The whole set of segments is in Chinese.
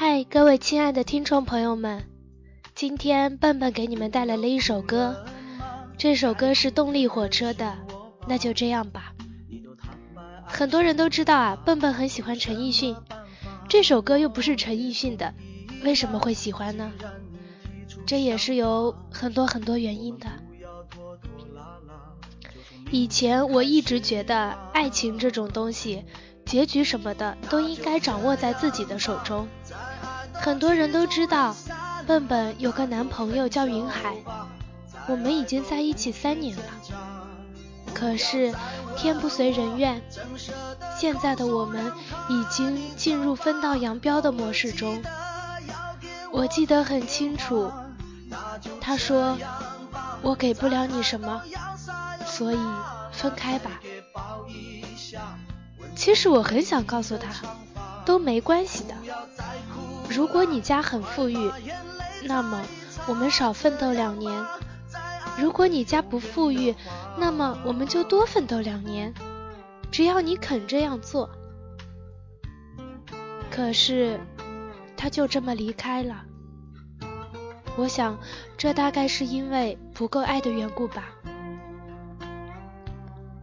嗨，各位亲爱的听众朋友们，今天笨笨给你们带来了一首歌，这首歌是动力火车的，那就这样吧。很多人都知道啊，笨笨很喜欢陈奕迅，这首歌又不是陈奕迅的，为什么会喜欢呢？这也是有很多很多原因的。以前我一直觉得爱情这种东西，结局什么的都应该掌握在自己的手中。很多人都知道，笨笨有个男朋友叫云海，我们已经在一起三年了。可是天不遂人愿，现在的我们已经进入分道扬镳的模式中。我记得很清楚，他说我给不了你什么，所以分开吧。其实我很想告诉他，都没关系的。如果你家很富裕，那么我们少奋斗两年；如果你家不富裕，那么我们就多奋斗两年。只要你肯这样做。可是，他就这么离开了。我想，这大概是因为不够爱的缘故吧。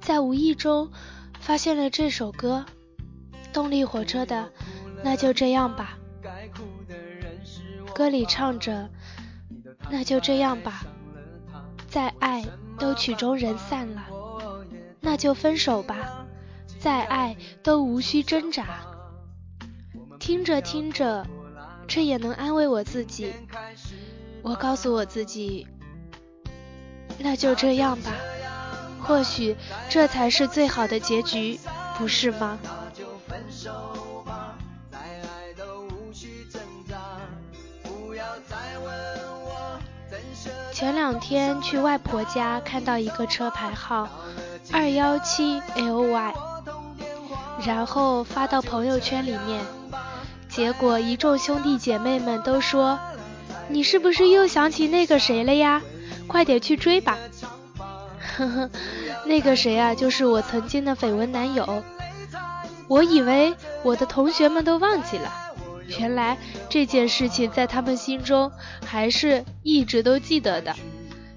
在无意中发现了这首歌，动力火车的《那就这样吧》。歌里唱着：“那就这样吧，再爱都曲终人散了，那就分手吧，再爱都无需挣扎。”听着听着，这也能安慰我自己。我告诉我自己：“那就这样吧，或许这才是最好的结局，不是吗？”前两天去外婆家，看到一个车牌号二幺七 LY，然后发到朋友圈里面，结果一众兄弟姐妹们都说：“你是不是又想起那个谁了呀？快点去追吧！”呵呵，那个谁啊，就是我曾经的绯闻男友。我以为我的同学们都忘记了。原来这件事情在他们心中还是一直都记得的，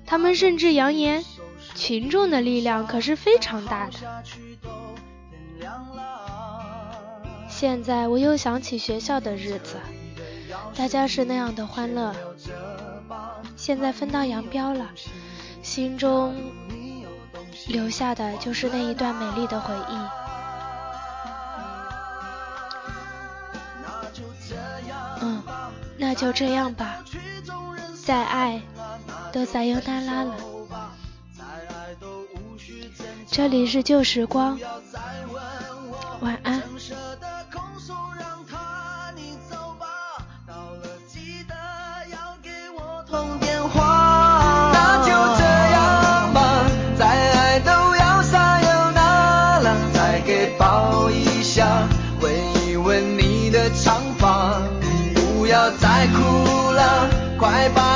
他们甚至扬言，群众的力量可是非常大的。现在我又想起学校的日子，大家是那样的欢乐，现在分道扬镳了，心中留下的就是那一段美丽的回忆。嗯那就这样吧，再爱都撒由那拉了。这里是旧时光，晚安。怀抱。